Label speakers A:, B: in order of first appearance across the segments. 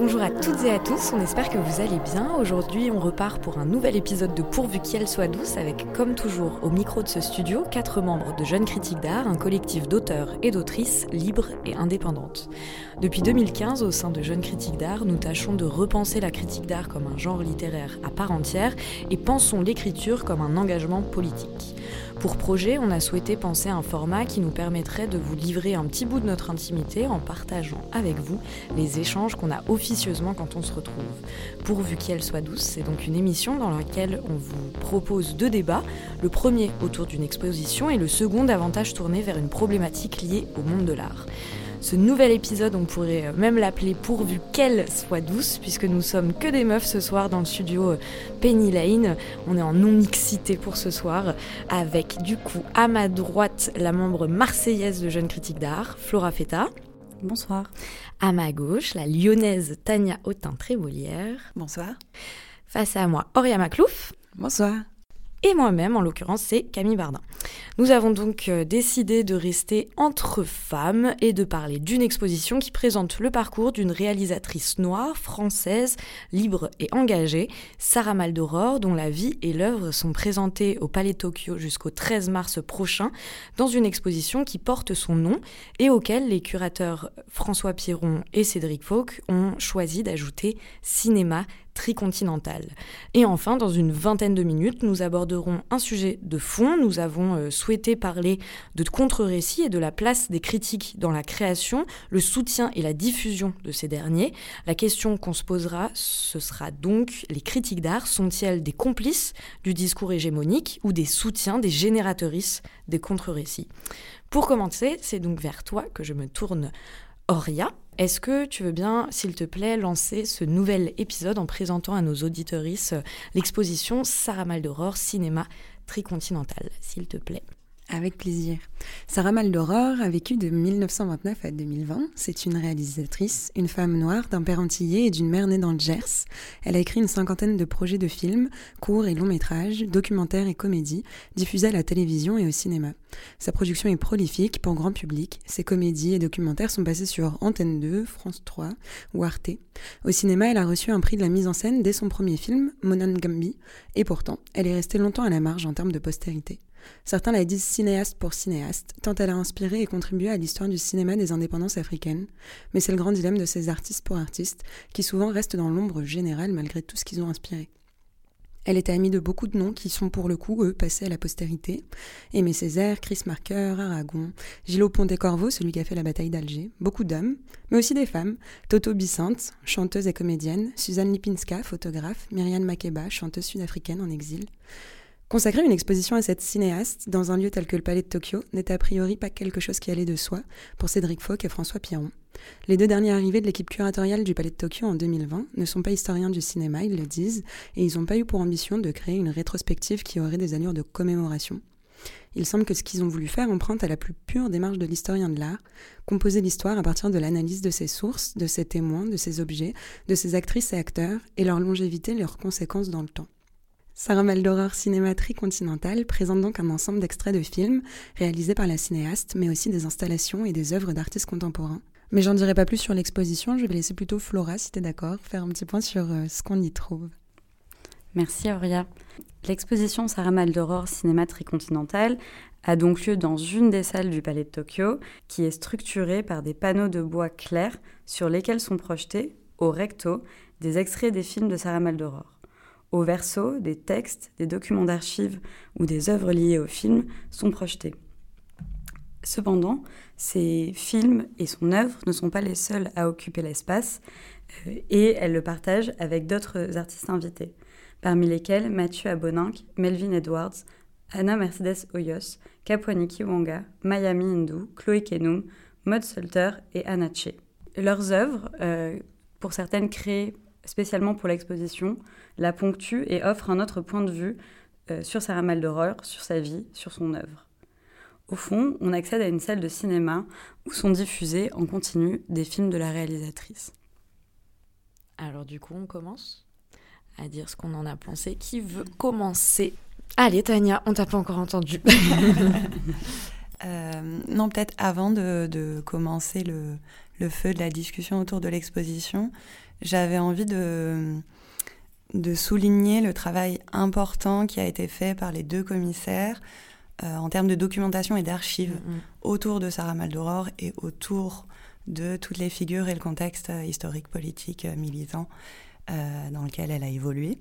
A: Bonjour à toutes et à tous, on espère que vous allez bien. Aujourd'hui, on repart pour un nouvel épisode de Pourvu qu'elle soit douce avec, comme toujours, au micro de ce studio, quatre membres de Jeunes Critiques d'Art, un collectif d'auteurs et d'autrices libres et indépendantes. Depuis 2015, au sein de Jeunes Critiques d'Art, nous tâchons de repenser la critique d'art comme un genre littéraire à part entière et pensons l'écriture comme un engagement politique. Pour projet, on a souhaité penser à un format qui nous permettrait de vous livrer un petit bout de notre intimité en partageant avec vous les échanges qu'on a officieusement quand on se retrouve. Pourvu qu'elle soit douce, c'est donc une émission dans laquelle on vous propose deux débats, le premier autour d'une exposition et le second davantage tourné vers une problématique liée au monde de l'art. Ce nouvel épisode, on pourrait même l'appeler pourvu qu'elle soit douce, puisque nous sommes que des meufs ce soir dans le studio euh, Penny Lane. On est en non-mixité pour ce soir, avec du coup à ma droite la membre marseillaise de Jeunes Critiques d'Art, Flora Feta.
B: Bonsoir.
A: À ma gauche, la lyonnaise Tania Autin-Trévolière.
C: Bonsoir.
A: Face à moi, Auria Maclouf.
C: Bonsoir
A: et moi-même, en l'occurrence, c'est Camille Bardin. Nous avons donc euh, décidé de rester entre femmes et de parler d'une exposition qui présente le parcours d'une réalisatrice noire, française, libre et engagée, Sarah Maldoror, dont la vie et l'œuvre sont présentées au Palais Tokyo jusqu'au 13 mars prochain, dans une exposition qui porte son nom et auquel les curateurs François Piron et Cédric Fauque ont choisi d'ajouter cinéma tricontinentale. Et enfin, dans une vingtaine de minutes, nous aborderons un sujet de fond. Nous avons euh, souhaité parler de contre-récits et de la place des critiques dans la création, le soutien et la diffusion de ces derniers. La question qu'on se posera, ce sera donc les critiques d'art sont-elles des complices du discours hégémonique ou des soutiens des génératrices des contre-récits? Pour commencer, c'est donc vers toi que je me tourne. Auria, est-ce que tu veux bien, s'il te plaît, lancer ce nouvel épisode en présentant à nos auditorices l'exposition Sarah Maldoror Cinéma Tricontinental, s'il te plaît?
C: Avec plaisir. Sarah Maldoror a vécu de 1929 à 2020. C'est une réalisatrice, une femme noire, d'un père antillais et d'une mère née dans le Gers. Elle a écrit une cinquantaine de projets de films, courts et longs métrages, documentaires et comédies, diffusés à la télévision et au cinéma. Sa production est prolifique pour grand public. Ses comédies et documentaires sont passés sur Antenne 2, France 3 ou Arte. Au cinéma, elle a reçu un prix de la mise en scène dès son premier film, Monan Gambi, et pourtant, elle est restée longtemps à la marge en termes de postérité. Certains la disent cinéaste pour cinéaste, tant elle a inspiré et contribué à l'histoire du cinéma des indépendances africaines, mais c'est le grand dilemme de ces artistes pour artistes, qui souvent restent dans l'ombre générale malgré tout ce qu'ils ont inspiré. Elle était amie de beaucoup de noms qui sont pour le coup, eux, passés à la postérité. Aimé Césaire, Chris Marker, Aragon, Gilles Pont-des-Corbeaux, celui qui a fait la bataille d'Alger, beaucoup d'hommes, mais aussi des femmes, Toto Bissante, chanteuse et comédienne, Suzanne Lipinska, photographe, Myriam Makeba, chanteuse sud-africaine en exil. Consacrer une exposition à cette cinéaste dans un lieu tel que le Palais de Tokyo n'était a priori pas quelque chose qui allait de soi pour Cédric Fauque et François Piron. Les deux derniers arrivés de l'équipe curatoriale du Palais de Tokyo en 2020 ne sont pas historiens du cinéma, ils le disent, et ils n'ont pas eu pour ambition de créer une rétrospective qui aurait des allures de commémoration. Il semble que ce qu'ils ont voulu faire emprunte à la plus pure démarche de l'historien de l'art, composer l'histoire à partir de l'analyse de ses sources, de ses témoins, de ses objets, de ses actrices et acteurs, et leur longévité, leurs conséquences dans le temps. Sarah Maldoror Cinéma Tricontinental présente donc un ensemble d'extraits de films réalisés par la cinéaste, mais aussi des installations et des œuvres d'artistes contemporains. Mais j'en dirai pas plus sur l'exposition, je vais laisser plutôt Flora, si t'es d'accord, faire un petit point sur euh, ce qu'on y trouve.
B: Merci Auria. L'exposition Sarah Maldoror Cinéma Tricontinental a donc lieu dans une des salles du Palais de Tokyo, qui est structurée par des panneaux de bois clairs sur lesquels sont projetés, au recto, des extraits des films de Sarah Maldoror. Au verso, des textes, des documents d'archives ou des œuvres liées au film sont projetés. Cependant, ces films et son œuvre ne sont pas les seuls à occuper l'espace euh, et elle le partage avec d'autres artistes invités, parmi lesquels Mathieu Aboninck, Melvin Edwards, Anna Mercedes Hoyos, Kapwani Kiwanga, Miami Hindu, Chloé Kenum, Maud Salter et Anna Che. Leurs œuvres, euh, pour certaines créées spécialement pour l'exposition, la ponctue et offre un autre point de vue euh, sur Sarah Maldoror, sur sa vie, sur son œuvre. Au fond, on accède à une salle de cinéma où sont diffusés en continu des films de la réalisatrice.
A: Alors du coup, on commence à dire ce qu'on en a pensé. Qui veut commencer? Allez, Tania, on t'a pas encore entendu.
D: Euh, non, peut-être avant de, commencer le, le feu de la discussion autour de l'exposition, j'avais envie de, de souligner le travail important qui a été fait par les deux commissaires euh, en termes de documentation et d'archives mm, mm. autour de Sarah Maldoror et autour de toutes les figures et le contexte euh, historique, politique, euh, militant dans lequel elle a évolué.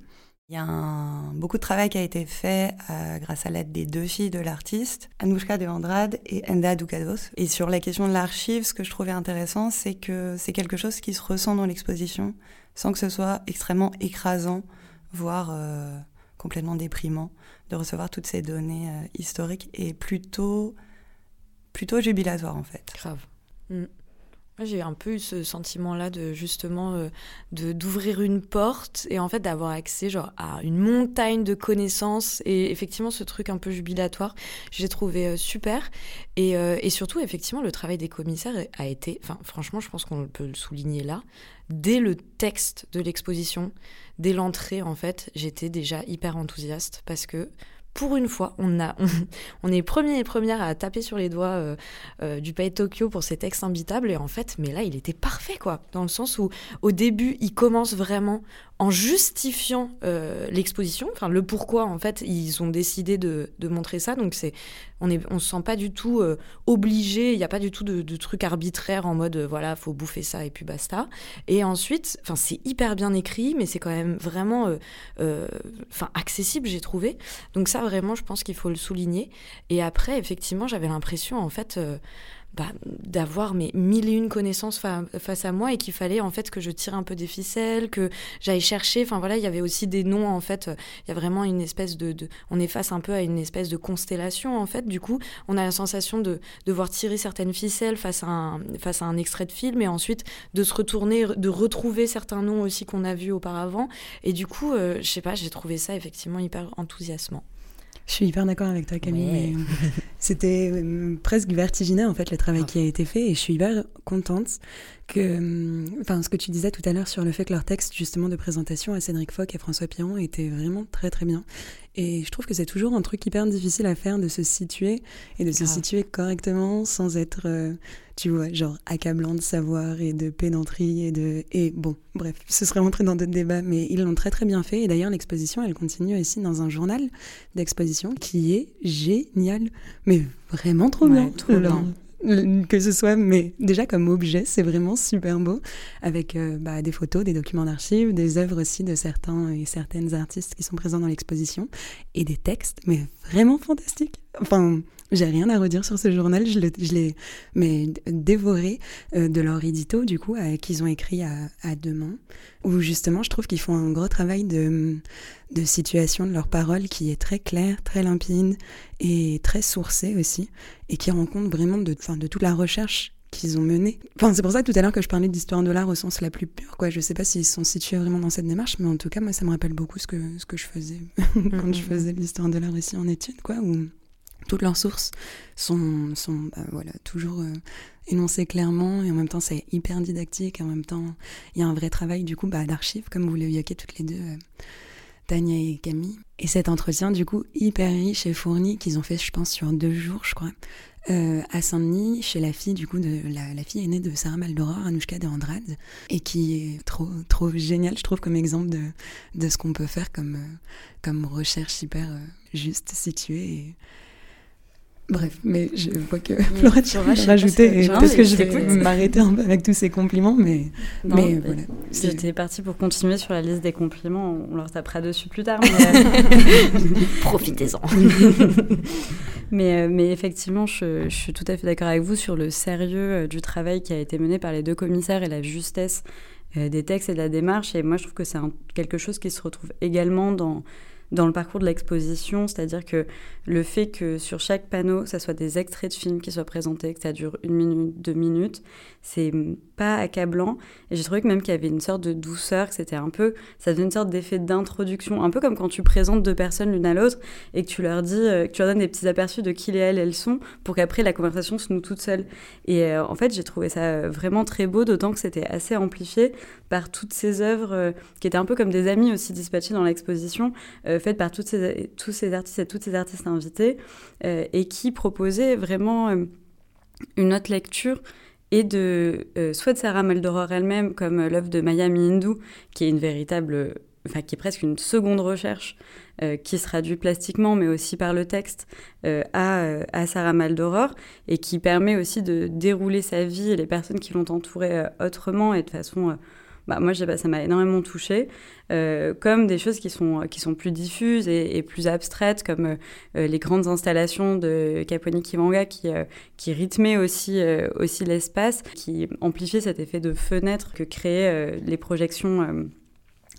D: Il y a beaucoup de travail qui a été fait grâce à l'aide des deux filles de l'artiste, Anoushka de Andrade et Enda Ducados. Et sur la question de l'archive, ce que je trouvais intéressant, c'est que c'est quelque chose qui se ressent dans l'exposition sans que ce soit extrêmement écrasant, voire complètement déprimant de recevoir toutes ces données euh, historiques et plutôt, plutôt jubilatoire en fait.
A: Grave. Mm. J'ai un peu eu ce sentiment-là de justement euh, de d'ouvrir une porte et en fait d'avoir accès genre à une montagne de connaissances et effectivement ce truc un peu jubilatoire, j'ai trouvé euh, super. Et, et, surtout effectivement le travail des commissaires a été, enfin franchement je pense qu'on peut le souligner là, dès le texte de l'exposition, dès l'entrée, en fait, j'étais déjà hyper enthousiaste parce que pour une fois, on, a, on, est premiers et premières à taper sur les doigts euh, euh, du Pays Tokyo pour ces textes imbitables. Et en fait, mais là, il était parfait, quoi. Dans le sens où, au début, il commence vraiment en justifiant euh, l'exposition, enfin le pourquoi en fait ils ont décidé de, montrer ça. Donc c'est, on est, on se sent pas du tout euh, obligé. Il n'y a pas du tout de, de truc arbitraire en mode euh, voilà faut bouffer ça et puis basta. Et ensuite, enfin c'est hyper bien écrit, mais c'est quand même vraiment, enfin accessible j'ai trouvé. Donc ça vraiment je pense qu'il faut le souligner. Et après effectivement j'avais l'impression en fait bah, d'avoir mes mille et une connaissances face à moi et qu'il fallait en fait que je tire un peu des ficelles, que j'aille chercher. Enfin voilà, il y avait aussi des noms en fait. Il y a vraiment une espèce de, on est face un peu à une espèce de constellation en fait. Du coup, on a la sensation de devoir tirer certaines ficelles face à un, face à un extrait de film et ensuite de se retourner, de retrouver certains noms aussi qu'on a vus auparavant. Et du coup, euh, je sais pas, j'ai trouvé ça effectivement hyper enthousiasmant.
C: Je suis hyper d'accord avec toi, Camille. C'était euh, presque vertigineux, en fait, le travail qui a été fait. Et je suis hyper contente que. Euh, enfin, ce que tu disais tout à l'heure sur le fait que leur texte, justement, de présentation à Cédric Foch et François Piron était vraiment très, très bien. Et je trouve que c'est toujours un truc hyper difficile à faire de se situer et de se situer correctement sans être, euh, tu vois, genre accablant de savoir et de pédanterie et de. Et bon, bref, ce serait rentrer dans d'autres débats, mais ils l'ont très très bien fait. Et d'ailleurs, l'exposition, elle continue ici dans un journal d'exposition qui est génial, mais vraiment trop bien.
A: Trop bien
C: que ce soit, mais déjà comme objet, c'est vraiment super beau, avec euh, bah, des photos, des documents d'archives, des œuvres aussi de certains et certaines artistes qui sont présents dans l'exposition, et des textes, mais vraiment fantastiques. Enfin, j'ai rien à redire sur ce journal, je l'ai mais dévoré euh, de leur édito, du coup, qu'ils ont écrit à, à, deux mains, où justement, je trouve qu'ils font un gros travail de, de situation de leurs paroles qui est très clair, très limpide et très sourcé aussi, et qui rend compte vraiment de, de toute la recherche qu'ils ont menée. Enfin, c'est pour ça tout à l'heure que je parlais d'histoire de l'art au sens la plus pure. Quoi. Je sais pas s'ils sont situés vraiment dans cette démarche, mais en tout cas, moi, ça me rappelle beaucoup ce que, ce que je faisais quand je faisais l'histoire de l'art ici en études, quoi, où toutes leurs sources sont, sont bah, voilà, toujours euh, énoncées clairement et en même temps c'est hyper didactique en même temps il y a un vrai travail du coup bah, d'archives comme vous l'évoquez toutes les deux euh, Tania et Camille. Et cet entretien du coup hyper riche et fourni qu'ils ont fait je pense sur deux jours je crois euh, à Saint-Denis chez la fille du coup de la, la fille aînée de Sarah Maldoror Anouchka de Andrade et qui est trop trop génial je trouve comme exemple de, de ce qu'on peut faire comme, comme recherche hyper juste située Bref, mais je vois que Flora, tu vas rajouter, parce que je vais m'arrêter un peu avec tous ces compliments, mais, mais, voilà.
B: J'étais partie pour continuer sur la liste des compliments, on leur tapera dessus plus tard.
A: Profitez-en.
B: mais, euh, mais effectivement, je, je, suis tout à fait d'accord avec vous sur le sérieux euh, du travail qui a été mené par les deux commissaires et la justesse euh, des textes et de la démarche. Et moi, je trouve que c'est quelque chose qui se retrouve également dans dans le parcours de l'exposition, c'est-à-dire que le fait que sur chaque panneau, ça soit des extraits de films qui soient présentés, que ça dure une minute, deux minutes, c'est pas accablant. Et j'ai trouvé que même qu'il y avait une sorte de douceur, que c'était un peu, ça faisait une sorte d'effet d'introduction, un peu comme quand tu présentes deux personnes l'une à l'autre et que tu leur dis, euh, que tu leur donnes des petits aperçus de qui et elles, elles sont, pour qu'après la conversation se noue toute seule. Et euh, en fait, j'ai trouvé ça euh, vraiment très beau, d'autant que c'était assez amplifié par toutes ces œuvres qui étaient un peu comme des amis aussi dispatchés dans l'exposition, faites par toutes ces, tous ces artistes et toutes ces artistes invités, et qui proposaient vraiment une autre lecture et de soit de Sarah Maldoror elle-même, comme l'œuvre de Maya Mindu, qui est une véritable, enfin qui presque une seconde recherche euh, qui se traduit plastiquement, mais aussi par le texte, euh, à, euh, à, Sarah Maldoror, et qui permet aussi de dérouler sa vie et les personnes qui l'ont entourée autrement et de façon... bah, moi, ça m'a énormément touchée, comme des choses qui sont, qui sont plus diffuses et, plus abstraites, comme les grandes installations de Kaponi Kivanga qui, qui rythmaient aussi, aussi l'espace, qui amplifiaient cet effet de fenêtre que créaient les projections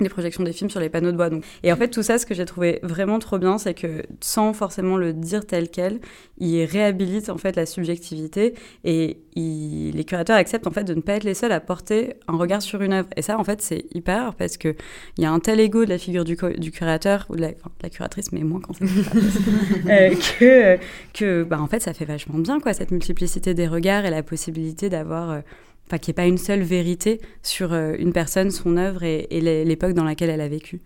B: les projections des films sur les panneaux de bois. Donc. Et en fait, tout ça, ce que j'ai trouvé vraiment trop bien, c'est que sans forcément le dire tel quel, il réhabilite en fait la subjectivité et les curateurs acceptent en fait de ne pas être les seuls à porter un regard sur une œuvre. Et ça, en fait, c'est hyper parce que il y a un tel ego de la figure du, curateur ou de la, la, curatrice, mais moins quand c'est euh, que que bah en fait, ça fait vachement bien quoi cette multiplicité des regards et la possibilité d'avoir euh, enfin qu'il n'y ait pas une seule vérité sur euh, une personne, son œuvre et, l'époque dans laquelle elle a vécu.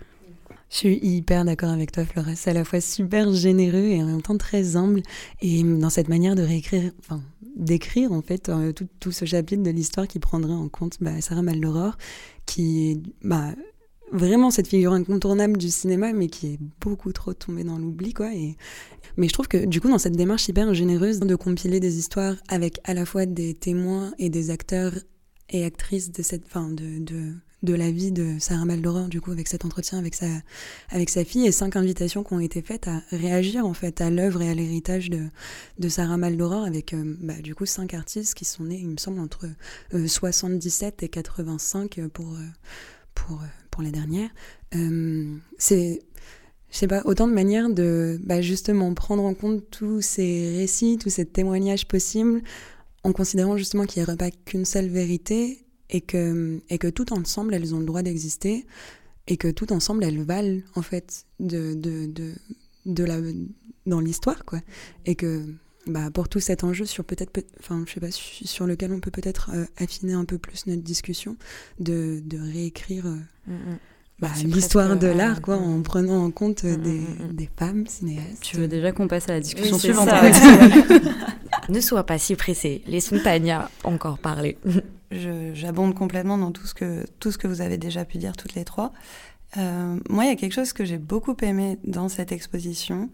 C: Je suis hyper d'accord avec toi, Flores. C'est à la fois super généreux et en même temps très humble. Et dans cette manière de réécrire, enfin, d'écrire en fait euh, tout, ce chapitre de l'histoire qui prendrait en compte bah, Sarah Maldoror, qui bah, vraiment cette figure incontournable du cinéma, mais qui est beaucoup trop tombée dans l'oubli, quoi. Et, mais je trouve que du coup, dans cette démarche hyper généreuse de compiler des histoires avec à la fois des témoins et des acteurs et actrices de cette, fin, de, de, de la vie de Sarah Maldoror, du coup, avec cet entretien avec sa, avec sa fille, et cinq invitations qui ont été faites à réagir, en fait, à l'œuvre et à l'héritage de, de Sarah Maldoror, avec, euh, bah, du coup, cinq artistes qui sont nés, il me semble, entre 77 euh, et 85 pour, euh, pour, pour la dernière. c'est je sais pas, autant de manières de bah, justement prendre en compte tous ces récits, tous ces témoignages possibles, en considérant justement qu'il n'y aurait pas qu'une seule vérité et que, et que tout ensemble, elles ont le droit d'exister et que tout ensemble, elles valent en fait de, de, de, de la, dans l'histoire, quoi. Et que bah, pour tout cet enjeu sur peut-être, enfin, je sais pas, sur lequel on peut peut-être euh, affiner un peu plus notre discussion, de, de réécrire. Euh, mm, mm. Bah, l'histoire de l'art, quoi, en prenant en compte mm, des, mm, mm, des, femmes cinéastes.
B: Tu veux déjà qu'on passe à la discussion suivante
A: Ne sois pas si pressé, laissons Tania encore parler.
D: J'abonde complètement dans tout ce, que, tout ce que vous avez déjà pu dire toutes les trois. Euh, moi, il y a quelque chose que j'ai beaucoup aimé dans cette exposition,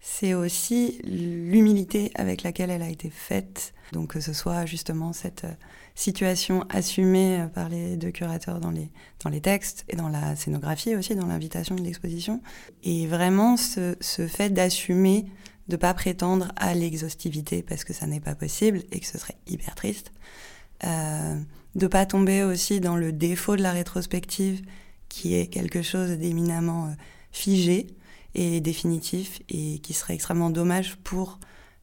D: c'est aussi l'humilité avec laquelle elle a été faite. Donc que ce soit justement cette euh, situation assumée euh, par les deux curateurs dans les, dans les textes et dans la scénographie aussi, dans l'invitation de l'exposition. Et vraiment ce, ce fait d'assumer de pas prétendre à l'exhaustivité parce que ça n'est pas possible et que ce serait hyper triste. Euh, de pas tomber aussi dans le défaut de la rétrospective qui est quelque chose d'éminemment euh, figé et définitif et qui serait extrêmement dommage pour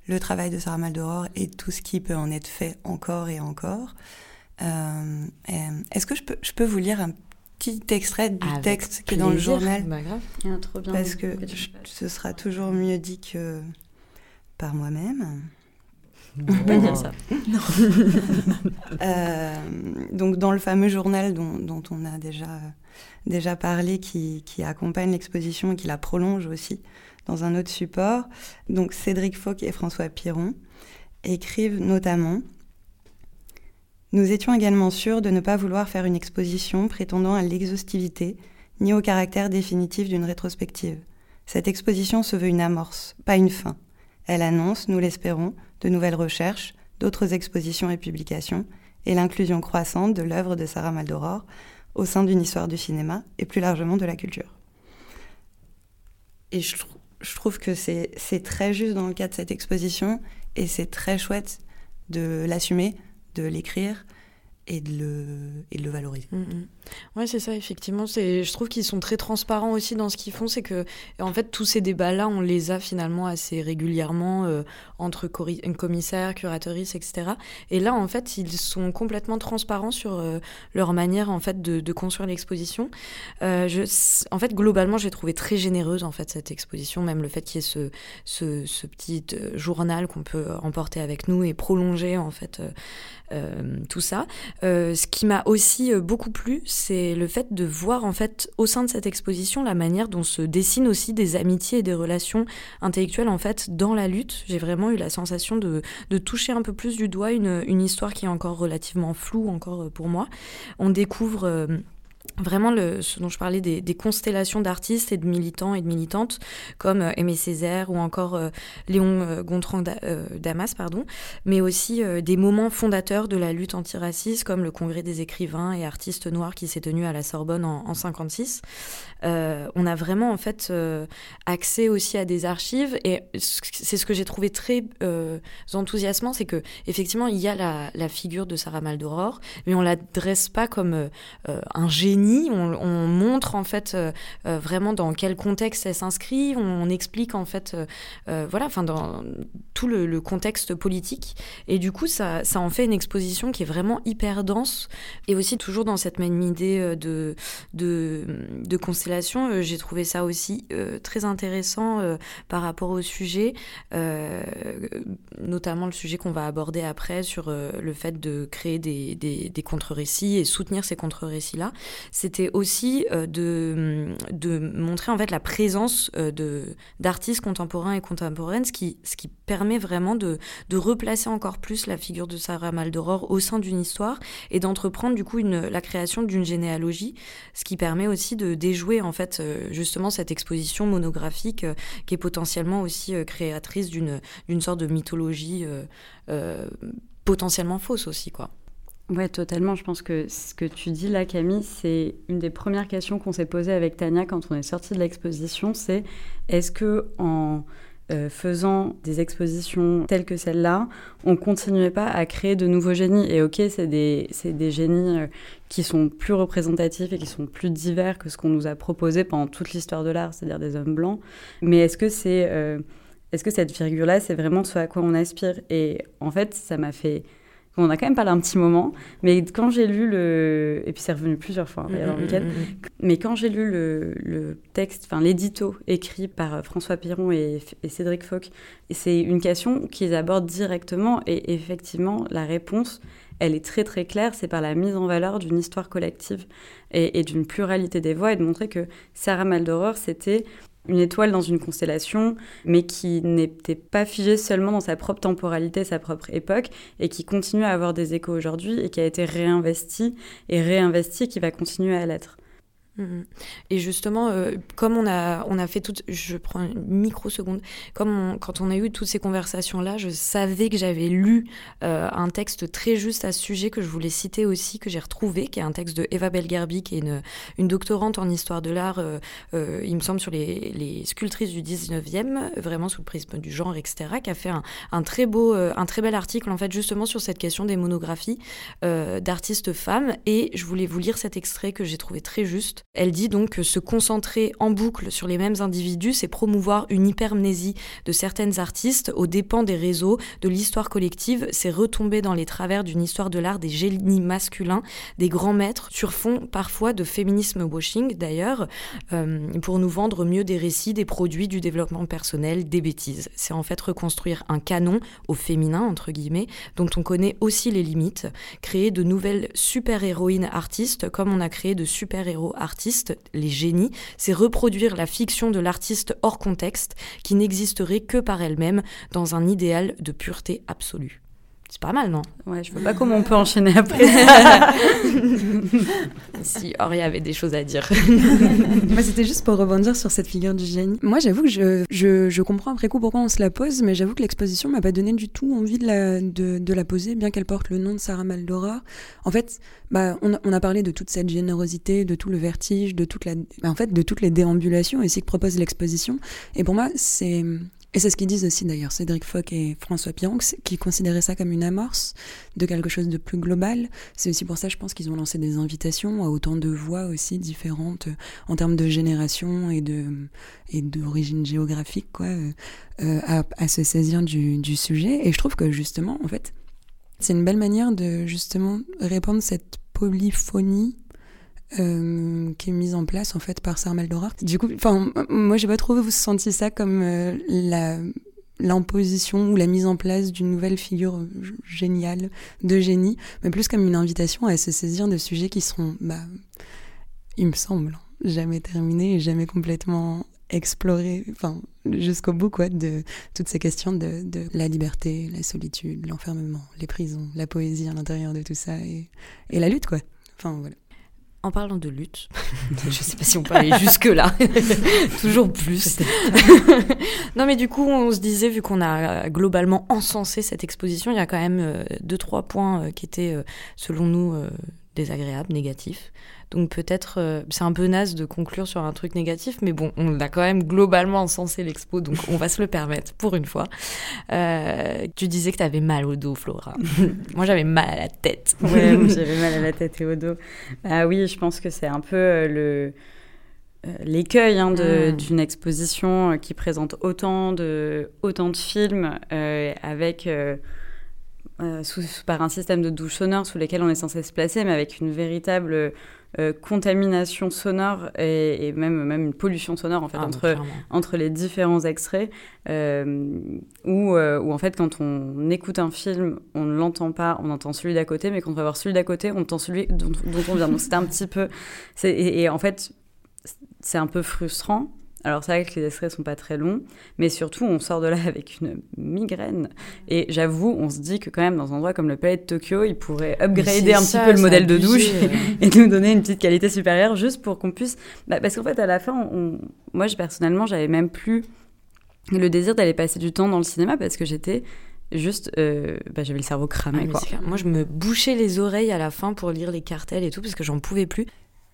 D: le travail de Sarah Maldoror et tout ce qui peut en être fait encore et encore. Euh, est-ce que je peux, je peux vous lire un petit extrait du texte qui est dans le journal
A: bah, grave.
B: Ah, trop bien.
D: Parce que ce sera toujours mieux dit que par moi-même.
B: On peut dire ça.
D: Non. euh, donc dans le fameux journal dont, dont on a déjà, déjà parlé, qui, qui accompagne l'exposition et qui la prolonge aussi, dans un autre support. Donc Cédric Fauque et François Piron écrivent notamment Nous étions également sûrs de ne pas vouloir faire une exposition prétendant à l'exhaustivité ni au caractère définitif d'une rétrospective. Cette exposition se veut une amorce, pas une fin. Elle annonce, nous l'espérons, de nouvelles recherches, d'autres expositions et publications, et l'inclusion croissante de l'œuvre de Sarah Maldoror au sein d'une histoire du cinéma et plus largement de la culture. Et je, trouve que c'est très juste dans le cas de cette exposition et c'est très chouette de l'assumer, de l'écrire et de le, et de le valoriser.
A: Mm, mm. Ouais, c'est ça, effectivement. Je trouve qu'ils sont très transparents aussi dans ce qu'ils font. C'est que, en fait, tous ces débats-là, on les a finalement assez régulièrement euh, entre commissaires, curatrices, etc. Et là, en fait, ils sont complètement transparents sur euh, leur manière, en fait, de, construire l'exposition. Euh, en fait, globalement, j'ai trouvé très généreuse, en fait, cette exposition. Même le fait qu'il y ait ce, ce, ce petit journal qu'on peut emporter avec nous et prolonger, en fait, tout ça. Ce qui m'a aussi beaucoup plu, c'est le fait de voir en fait au sein de cette exposition la manière dont se dessinent aussi des amitiés et des relations intellectuelles en fait dans la lutte. J'ai vraiment eu la sensation de, de toucher un peu plus du doigt une, une histoire qui est encore relativement floue encore pour moi. On découvre vraiment ce dont je parlais des, constellations d'artistes et de militants et de militantes comme euh, Aimé Césaire ou encore euh, Léon euh, Gontran Damas, pardon, mais aussi des moments fondateurs de la lutte antiraciste comme le Congrès des écrivains et artistes noirs qui s'est tenu à la Sorbonne en, en 56. on a vraiment en fait accès aussi à des archives et c'est ce que j'ai trouvé très enthousiasmant, c'est que effectivement il y a la, la figure de Sarah Maldoror, mais on la dresse pas comme un génie on, montre en fait euh, euh, vraiment dans quel contexte elle s'inscrit, on, explique en fait, euh, voilà, enfin dans tout le, contexte politique. Et du coup, ça, ça en fait une exposition qui est vraiment hyper dense et aussi toujours dans cette même idée de, de, constellation. J'ai trouvé ça aussi très intéressant par rapport au sujet, notamment le sujet qu'on va aborder après sur le fait de créer des, des, des contre-récits et soutenir ces contre-récits-là c'était aussi euh, de, de montrer en fait la présence euh, de d'artistes contemporains et contemporaines, ce qui, ce qui permet vraiment de, de replacer encore plus la figure de Sarah Maldoror au sein d'une histoire et d'entreprendre du coup la création d'une généalogie, ce qui permet aussi de déjouer en fait euh, justement cette exposition monographique qui est potentiellement aussi créatrice d'une d'une sorte de mythologie potentiellement fausse aussi quoi.
B: Ouais, totalement. Je pense que ce que tu dis là, Camille, c'est une des premières questions qu'on s'est posées avec Tania quand on est sorti de l'exposition. C'est est-ce que en euh, faisant des expositions telles que celle-là, on continuait pas à créer de nouveaux génies? Et ok, c'est des, des génies euh, qui sont plus représentatifs et qui sont plus divers que ce qu'on nous a proposé pendant toute l'histoire de l'art, c'est-à-dire des hommes blancs. Mais est-ce que c'est, euh, est-ce que cette figure-là, c'est vraiment ce à quoi on aspire? Et en fait, ça m'a fait on a quand même parlé un petit moment, mais quand j'ai lu le. Et puis c'est revenu plusieurs fois hein, dans le week-end. Mais quand j'ai lu le, texte, enfin l'édito écrit par euh, François Piron et, Cédric Foch, c'est une question qu'ils abordent directement et effectivement, la réponse, elle est très très claire, c'est par la mise en valeur d'une histoire collective et, et d'une pluralité des voix et de montrer que Sarah Maldoror, c'était une étoile dans une constellation, mais qui n'était pas figée seulement dans sa propre temporalité, sa propre époque, et qui continue à avoir des échos aujourd'hui, et qui a été réinvesti, et réinvesti, et qui va continuer à l'être.
A: Et justement, euh, comme on a, on a fait tout, je prends une microseconde, comme quand on a eu toutes ces conversations-là, je savais que j'avais lu euh, un texte très juste à ce sujet que je voulais citer aussi, que j'ai retrouvé, qui est un texte de Eva Belgarbi, qui est une, une doctorante en histoire de l'art, euh, il me semble, sur les, les, sculptrices du 19e, vraiment sous le prisme du genre, etc., qui a fait un, un très beau, un très bel article, en fait, justement sur cette question des monographies d'artistes femmes. Et je voulais vous lire cet extrait que j'ai trouvé très juste. Elle dit donc que se concentrer en boucle sur les mêmes individus, c'est promouvoir une hypermnésie de certaines artistes aux dépens des réseaux, de l'histoire collective, c'est retomber dans les travers d'une histoire de l'art des génies masculins, des grands maîtres, sur fond parfois de féminisme washing d'ailleurs, euh, pour nous vendre mieux des récits, des produits, du développement personnel, des bêtises. C'est en fait reconstruire un canon au féminin, entre guillemets, dont on connaît aussi les limites, créer de nouvelles super-héroïnes artistes comme on a créé de super-héros artistes les génies, c'est reproduire la fiction de l'artiste hors contexte qui n'existerait que par elle-même dans un idéal de pureté absolue. C'est pas mal, non
B: Ouais, je vois pas comment on peut enchaîner après.
A: si Auréa avait des choses à dire.
C: Moi, c'était juste pour rebondir sur cette figure du génie. Moi, j'avoue que je, je, je, comprends après coup pourquoi on se la pose, mais j'avoue que l'exposition m'a pas donné du tout envie de la, de, de la poser, bien qu'elle porte le nom de Sarah Maldora. En fait, bah, on, a, on a parlé de toute cette générosité, de tout le vertige, de toute la, bah, en fait, de toutes les déambulations aussi que propose l'exposition. Et pour moi, c'est et c'est ce qu'ils disent aussi d'ailleurs, Cédric Foch et François Piron, qui considéraient ça comme une amorce de quelque chose de plus global. C'est aussi pour ça, je pense, qu'ils ont lancé des invitations à autant de voix aussi différentes euh, en termes de génération et de et d'origine géographique, quoi, euh, euh, à, se saisir du, du sujet. Et je trouve que justement, en fait, c'est une belle manière de justement répandre cette polyphonie euh, qui est mise en place en fait par Sarah Maldoror. Du coup, enfin, moi j'ai pas trop senti ça comme euh, l'imposition ou la mise en place d'une nouvelle figure géniale de génie, mais plus comme une invitation à se saisir de sujets qui seront, bah, il me semble, jamais terminés et jamais complètement explorés, enfin, jusqu'au bout, quoi, de toutes ces questions de, de la liberté, la solitude, l'enfermement, les prisons, la poésie à l'intérieur de tout ça et, et la lutte, quoi. Enfin, voilà.
A: En parlant de lutte, je sais pas si on peut aller jusque-là, toujours plus. non, mais du coup, on se disait, vu qu'on a globalement encensé cette exposition, il y a quand même euh, deux, trois points euh, qui étaient, euh, selon nous, désagréables, négatifs. Donc peut-être, euh, c'est un peu naze de conclure sur un truc négatif, mais bon, on a quand même globalement encensé l'expo, donc on va se le permettre pour une fois. Euh, tu disais que tu avais mal au dos, Flora. Moi, j'avais mal à la tête.
B: Ouais, j'avais mal à la tête et au dos. Ah oui, je pense que c'est un peu euh, le l'écueil hein, hmm. d'une exposition qui présente autant de, autant de films avec sous, par un système de douche sonore sous lesquels on est censé se placer, mais avec une véritable euh, contamination sonore et, même, même une pollution sonore en fait, ah, entre, entre les différents extraits, euh, où, euh, où, en fait quand on écoute un film, on ne l'entend pas, on entend celui d'à côté, mais quand on va voir celui d'à côté, on entend celui dont, on vient. Donc c'était un petit peu... Et, et en fait, c'est un peu frustrant alors c'est vrai que les extraits sont pas très longs, mais surtout on sort de là avec une migraine. Et j'avoue, on se dit que quand même dans un endroit comme le Palais de Tokyo, ils pourraient upgrader un petit peu le modèle de douche et nous donner une petite qualité supérieure juste pour qu'on puisse... Bah, parce qu'en fait à la fin, on... moi personnellement, j'avais même plus le désir d'aller passer du temps dans le cinéma parce que j'étais juste euh, bah, j'avais le cerveau cramé ah, quoi.
A: Moi je me bouchais les oreilles à la fin pour lire les cartels et tout parce que j'en pouvais plus.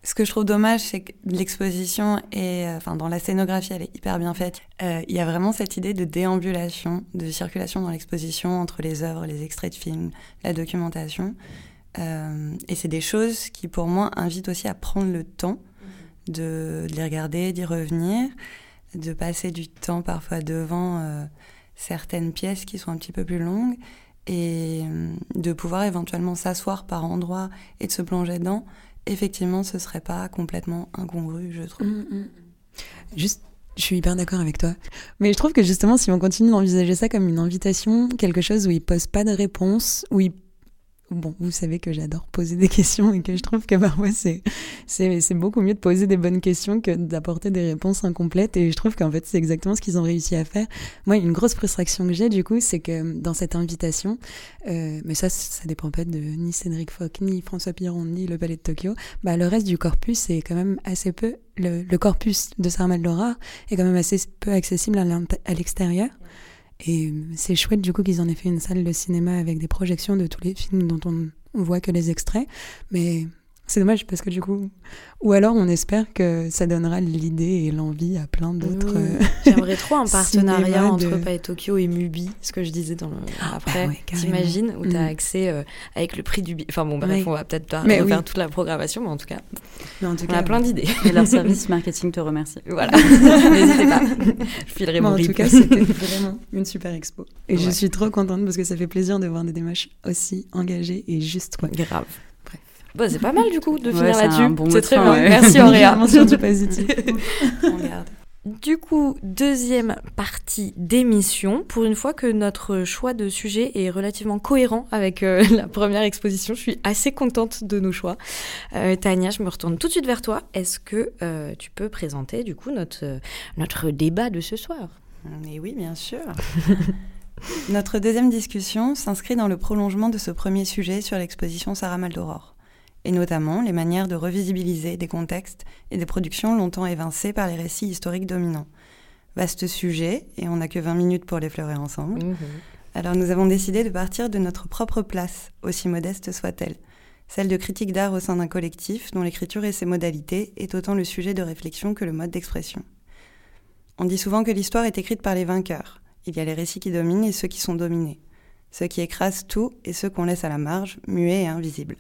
D: Ce que je trouve dommage, c'est que l'exposition et euh, enfin dans la scénographie, elle est hyper bien faite. Euh, il y a vraiment cette idée de déambulation, de circulation dans l'exposition entre les œuvres, les extraits de films, la documentation. Euh, et c'est des choses qui, pour moi, invitent aussi à prendre le temps de, les regarder, d'y revenir, de passer du temps parfois devant certaines pièces qui sont un petit peu plus longues et de pouvoir éventuellement s'asseoir par endroits et de se plonger dedans effectivement, ce serait pas complètement incongru, je trouve. Mm, mm.
C: Juste, je suis hyper d'accord avec toi. Mais je trouve que justement, si on continue d'envisager ça comme une invitation, quelque chose où il pose pas de réponse, où il Bon, vous savez que j'adore poser des questions et que je trouve que parfois c'est, beaucoup mieux de poser des bonnes questions que d'apporter des réponses incomplètes. Et je trouve qu'en fait, c'est exactement ce qu'ils ont réussi à faire. Moi, une grosse frustration que j'ai, du coup, c'est que dans cette invitation, euh, mais ça, ça dépend pas de ni Cédric Foch, ni François Piron, ni le Palais de Tokyo, bah, le reste du corpus c'est quand même assez peu. Le, corpus de Sarah Laura est quand même assez peu accessible à l'extérieur. Et c'est chouette du coup qu'ils en aient fait une salle de cinéma avec des projections de tous les films dont on, on voit que les extraits. Mais c'est dommage parce que du coup, ou alors on espère que ça donnera l'idée et l'envie à plein d'autres. Euh,
A: J'aimerais trop un partenariat entre Pae Tokyo et Mubi, ce que je disais dans le. Ah, après, bah t'imagines, où tu as mm. accès euh, avec le prix du billet. Enfin bon, bref, on va peut-être pas refaire toute la programmation, mais en tout cas, en tout on a plein d'idées.
B: Et leur service marketing te remercie.
A: Voilà, n'hésitez pas. Je filerai mon
C: En tout cas, c'était vraiment une super expo. Et je suis trop contente parce que ça fait plaisir de voir des démarches aussi engagées et justes.
A: Grave. Bah, c'est pas mal du coup de finir là-dessus. c'est très bien. Merci Auréa.
C: du positif.
A: Du coup, deuxième partie d'émission. Pour une fois que notre choix de sujet est relativement cohérent avec euh, la première exposition, je suis assez contente de nos choix. Euh, Tania, je me retourne tout de suite vers toi. Est-ce que euh, tu peux présenter du coup notre, notre débat de ce soir?
D: Mais oui, bien sûr. notre deuxième discussion s'inscrit dans le prolongement de ce premier sujet sur l'exposition Sarah Maldoror et notamment les manières de revisibiliser des contextes et des productions longtemps évincés par les récits historiques dominants. Vaste sujet, et on n'a que 20 minutes pour l'effleurer ensemble. Mhm. Alors nous avons décidé de partir de notre propre place, aussi modeste soit-elle, celle de critique d'art au sein d'un collectif dont l'écriture et ses modalités est autant le sujet de réflexion que le mode d'expression. On dit souvent que l'histoire est écrite par les vainqueurs. Il y a les récits qui dominent et ceux qui sont dominés, ceux qui écrasent tout et ceux qu'on laisse à la marge, muets et invisibles.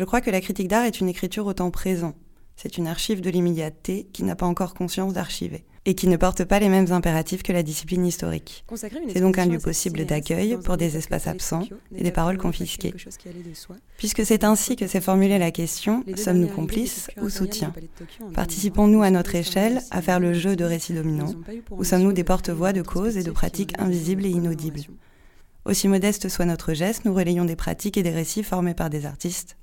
D: Je crois que la critique d'art est une écriture au temps présent. C'est une archive de l'immédiateté qui n'a pas encore conscience d'archiver. et qui ne portent pas les mêmes impératifs que la discipline historique. C'est donc un lieu possible d'accueil pour des espaces absents et des paroles confisquées. Puisque c'est ainsi que s'est formulée la question, sommes-nous complices ou soutiens Participons-nous à notre échelle à faire le jeu de récits dominants Ou sommes-nous des porte-voix de causes et de pratiques invisibles et inaudibles Aussi modeste soit notre geste, nous relayons des pratiques et des récits formés par des artistes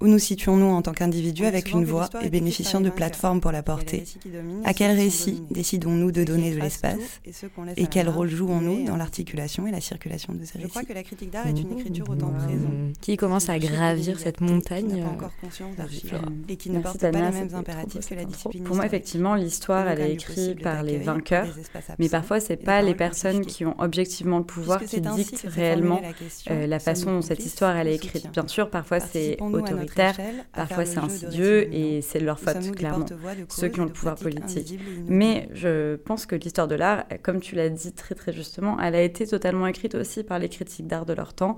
D: où nous situons-nous en tant qu'individus avec une voix et bénéficiant de plateformes pour la porter. À quel récit décidons-nous de donner de l'espace Et quel rôle jouons-nous dans l'articulation et la circulation de ces récits Je crois que la critique d'art est une écriture autant présente.
A: Qui commence à gravir cette montagne
D: encore conscience et qui ne porte pas les mêmes impératifs que la discipline.
B: Pour moi, effectivement, l'histoire, elle est écrite par les vainqueurs, mais parfois, c'est pas les personnes qui ont objectivement le pouvoir qui dictent réellement la façon dont cette histoire, elle est écrite. Bien sûr, parfois, c'est autoritaire parfois c'est insidieux et c'est leur faute, clairement, ceux qui ont le pouvoir politique. Mais je pense que l'histoire de l'art, comme tu l'as dit très très justement, elle a été totalement écrite aussi par les critiques d'art de leur temps.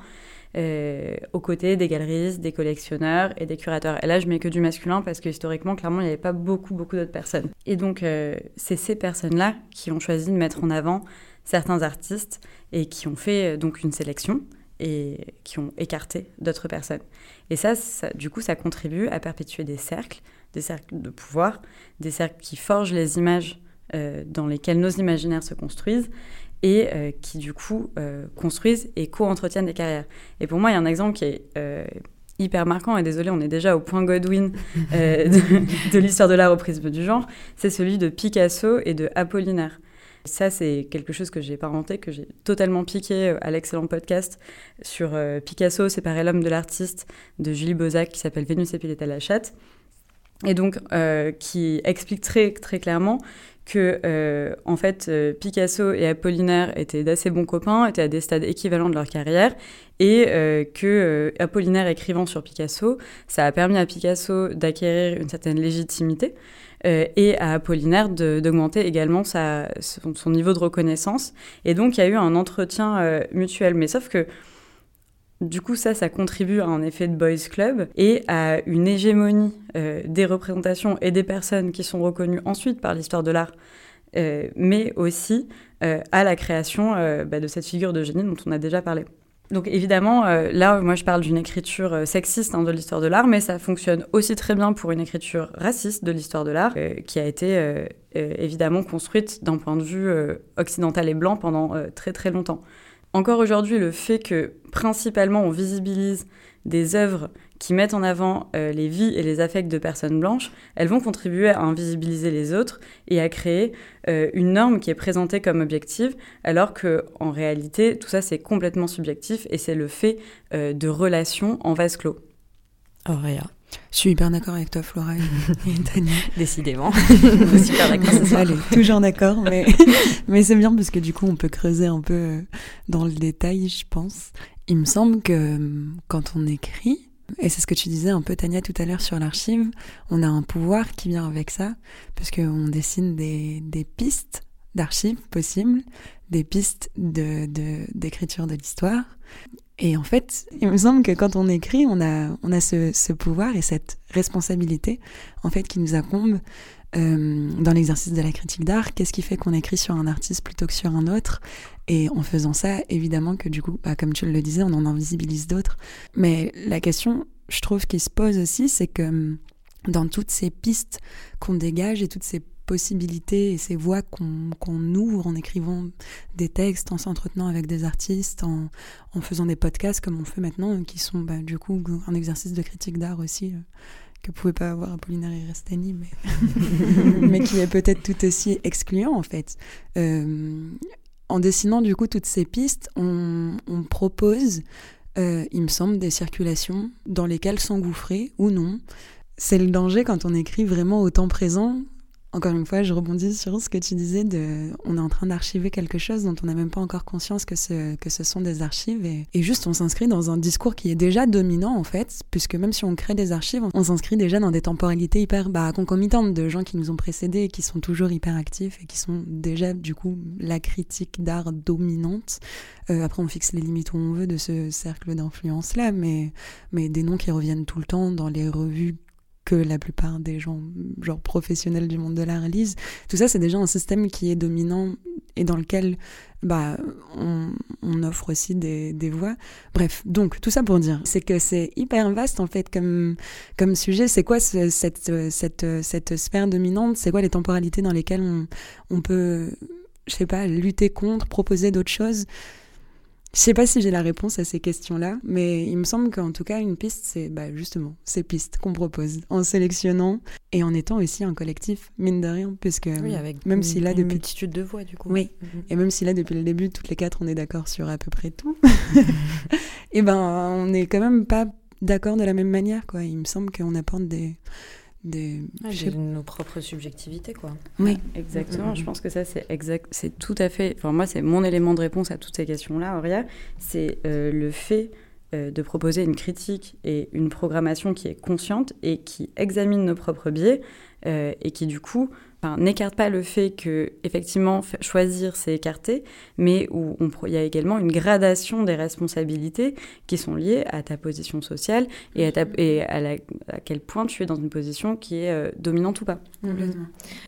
B: Euh, aux côtés des galeristes, des collectionneurs et des curateurs. Et là, je mets que du masculin parce que historiquement, clairement, il n'y avait pas beaucoup, beaucoup d'autres personnes. Et donc, euh, c'est ces personnes-là qui ont choisi de mettre en avant certains artistes et qui ont fait euh, donc une sélection et qui ont écarté d'autres personnes. Et ça, du coup, ça contribue à perpétuer des cercles, des cercles de pouvoir, des cercles qui forgent les images euh, dans lesquelles nos imaginaires se construisent et euh, qui, du coup, euh, construisent et co-entretiennent des carrières. Et pour moi, il y a un exemple qui est hyper marquant, et désolé, on est déjà au point Godwin de, de l'histoire de l'art au prisme du genre, c'est celui de Picasso et de Apollinaire. Ça, c'est quelque chose que j'ai pas inventé, que j'ai totalement piqué euh, à l'excellent podcast sur euh, Picasso, séparé l'homme de l'artiste, de Julie Bozac, qui s'appelle Vénus et à la chatte. Et donc, euh, qui explique très, très clairement que, en fait, Picasso et Apollinaire étaient d'assez bons copains, étaient à des stades équivalents de leur carrière, et que Apollinaire écrivant sur Picasso, ça a permis à Picasso d'acquérir une certaine légitimité. Euh, et à Apollinaire d'augmenter également son, niveau de reconnaissance. Et donc, il y a eu un entretien euh, mutuel. Mais sauf que, du coup, ça, ça contribue à un effet de boys club et à une hégémonie euh, des représentations et des personnes qui sont reconnues ensuite par l'histoire de l'art, mais aussi à la création bah, de cette figure de génie dont on a déjà parlé. Donc évidemment, euh, là, moi je parle d'une écriture euh, sexiste hein, de l'histoire de l'art, mais ça fonctionne aussi très bien pour une écriture raciste de l'histoire de l'art, euh, qui a été évidemment construite d'un point de vue occidental et blanc pendant très très longtemps. Encore aujourd'hui, le fait que principalement on visibilise des œuvres qui mettent en avant euh, les vies et les affects de personnes blanches, elles vont contribuer à invisibiliser les autres et à créer euh, une norme qui est présentée comme objective, alors que en réalité, tout ça c'est complètement subjectif et c'est le fait euh, de relations en vase clos.
A: Auréa.
C: Je suis hyper d'accord avec toi, Flora et Tania.
A: Décidément.
C: super d'accord Allez, toujours d'accord, mais, mais c'est bien parce que du coup, on peut creuser un peu dans le détail, je pense. Il me semble que quand on écrit, et c'est ce que tu disais un peu, Tania, tout à l'heure sur l'archive. On a un pouvoir qui vient avec ça, puisqu'on dessine des, des pistes d'archives possibles, des pistes d'écriture de, de l'histoire. Et en fait, il me semble que quand on écrit, on a, on a ce, ce pouvoir et cette responsabilité, en fait, qui nous incombe euh, dans l'exercice de la critique d'art. Qu'est-ce qui fait qu'on écrit sur un artiste plutôt que sur un autre? Et en faisant ça, évidemment que du coup, bah, comme tu le disais, on en invisibilise d'autres. Mais la question, je trouve, qui se pose aussi, c'est que hum, dans toutes ces pistes qu'on dégage et toutes ces possibilités et ces voies qu'on ouvre en écrivant des textes, en s'entretenant avec des artistes, en, faisant des podcasts comme on fait maintenant, qui sont bah, du coup un exercice de critique d'art aussi. Euh, que pouvait pas avoir Apollinaire et Restani, mais, mais qui est peut-être tout aussi excluant en fait. Euh, en dessinant du coup toutes ces pistes, on, propose, euh, il me semble, des circulations dans lesquelles s'engouffrer ou non. C'est le danger quand on écrit vraiment au temps présent encore une fois, je rebondis sur ce que tu disais de, on est en train d'archiver quelque chose dont on n'a même pas encore conscience que ce, que ce sont des archives et, juste on s'inscrit dans un discours qui est déjà dominant en fait, puisque même si on crée des archives, on, s'inscrit déjà dans des temporalités hyper bah, concomitantes de gens qui nous ont précédés et qui sont toujours hyper actifs et qui sont déjà du coup la critique d'art dominante. Euh, après, on fixe les limites où on veut de ce cercle d'influence là, mais, mais des noms qui reviennent tout le temps dans les revues que la plupart des gens, genre professionnels du monde de l'art, lisent. Tout ça, c'est déjà un système qui est dominant et dans lequel bah, on, offre aussi des, des, voix. Bref, donc tout ça pour dire, c'est que c'est hyper vaste en fait comme, comme sujet. C'est quoi cette, cette, cette sphère dominante? C'est quoi les temporalités dans lesquelles on, on peut, je sais pas, lutter contre, proposer d'autres choses? Je sais pas si j'ai la réponse à ces questions-là, mais il me semble qu'en tout cas, une piste, c'est bah, justement ces pistes qu'on propose en sélectionnant et en étant aussi un collectif, mine de rien, puisque
A: avec même si là, une depuis. multitude de voix, du coup.
C: Oui, mhm. et même si là, depuis le début, toutes les quatre, on est d'accord sur à peu près tout, et ben, on n'est quand même pas d'accord de la même manière, quoi. Il me semble qu'on apporte des
A: des nos propres subjectivités quoi.
B: Oui, exactement. Je pense que ça c'est exact, c'est tout à fait. Enfin moi c'est mon élément de réponse à toutes ces questions là, Auria, c'est euh, le fait euh, de proposer une critique et une programmation qui est consciente et qui examine nos propres biais euh, et qui du coup n'écarte pas le fait que effectivement choisir c'est écarter, mais où il y a également une gradation des responsabilités qui sont liées à ta position sociale et à, et à, quel point tu es dans une position qui est euh, dominante ou pas.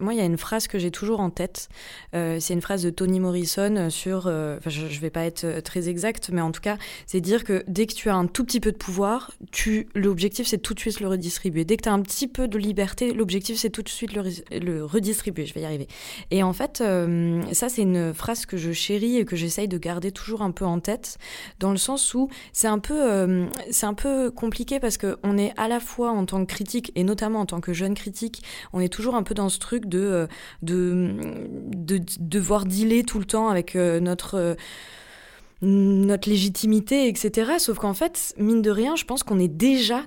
A: Moi, il y a une phrase que j'ai toujours en tête. Euh, c'est une phrase de Toni Morrison sur. Euh, je ne vais pas être très exacte, mais en tout cas, c'est dire que dès que tu as un tout petit peu de pouvoir, tu l'objectif c'est tout de suite le redistribuer. Dès que tu as un petit peu de liberté, l'objectif c'est tout de suite le, le redistribuer je vais y arriver. Et en fait, euh, ça, c'est une phrase que je chéris et que j'essaye de garder toujours un peu en tête, dans le sens où c'est un peu, euh, un peu compliqué parce qu'on est à la fois en tant que critique, et notamment en tant que jeune critique, on est toujours un peu dans ce truc de, euh, de, devoir dealer tout le temps avec notre notre légitimité, etc. Sauf qu'en fait, mine de rien, je pense qu'on est déjà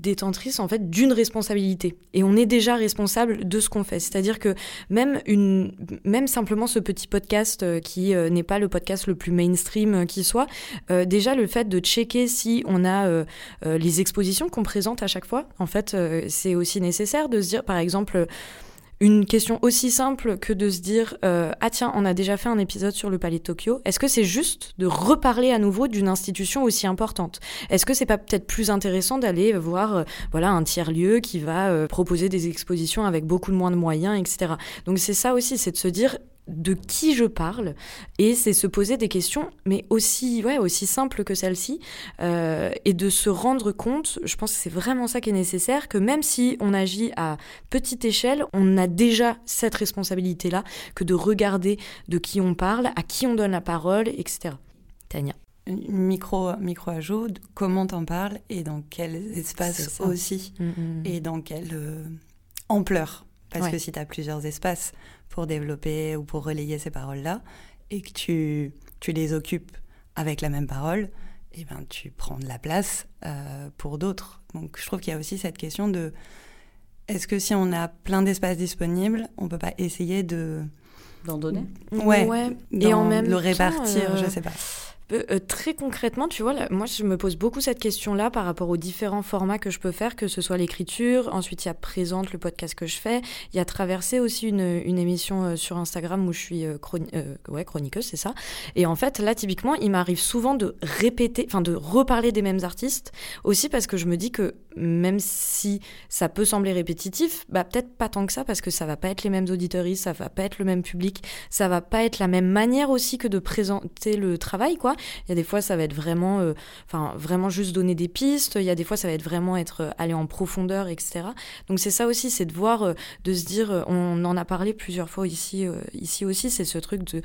A: détentrice en fait d'une responsabilité. Et on est déjà responsable de ce qu'on fait. C'est-à-dire que même une même simplement ce petit podcast euh, qui euh, n'est pas le podcast le plus mainstream euh, qui soit déjà le fait de checker si on a les expositions qu'on présente à chaque fois en fait c'est aussi nécessaire de se dire par exemple une question aussi simple que de se dire euh, ah tiens on a déjà fait un épisode sur le palais de Tokyo. Est-ce que c'est juste de reparler à nouveau d'une institution aussi importante? Est-ce que c'est pas peut-être plus intéressant d'aller voir euh, voilà un tiers lieu qui va euh, proposer des expositions avec beaucoup moins de moyens etc donc c'est ça aussi c'est de se dire de qui je parle et c'est se poser des questions mais aussi ouais aussi simples que celle-ci euh, et de se rendre compte je pense que c'est vraiment ça qui est nécessaire que même si on agit à petite échelle on a déjà cette responsabilité là que de regarder de qui on parle à qui on donne la parole etc Tania.
D: Micro micro ajout comment t'en parles et dans quel espace aussi. Mm, mm. et dans quelle euh, ampleur. Parce que si tu as plusieurs espaces pour développer ou pour relayer ces paroles-là, et que tu, tu les occupes avec la même parole, et eh ben, tu prends de la place euh, pour d'autres. Donc je trouve qu'il y a aussi cette question de est-ce que si on a plein d'espaces disponibles, on peut pas essayer de
B: d'en donner?
D: Ouais, et en même le répartir, je je euh, sais pas.
A: Euh, très concrètement, tu vois, moi je me pose beaucoup cette question-là par rapport aux différents formats que je peux faire, que ce soit l'écriture, ensuite il y a Présente, le podcast que je fais, il y a Traverser aussi une, une émission euh, sur Instagram où je suis euh, chroniqueuse, c'est ça. Et en fait, là typiquement, il m'arrive souvent de répéter, enfin de reparler des mêmes artistes, aussi parce que je me dis que même si ça peut sembler répétitif, bah peut-être pas tant que ça, parce que ça va pas être les mêmes auditories, ça va pas être le même public, ça va pas être la même manière aussi que de présenter le travail, quoi. Il y a des fois, ça va être vraiment, euh, vraiment juste donner des pistes. Il y a des fois, ça va être vraiment être euh, aller en profondeur, etc. Donc c'est ça aussi, c'est de voir, euh, de se dire, on en a parlé plusieurs fois ici, ici aussi, c'est ce truc de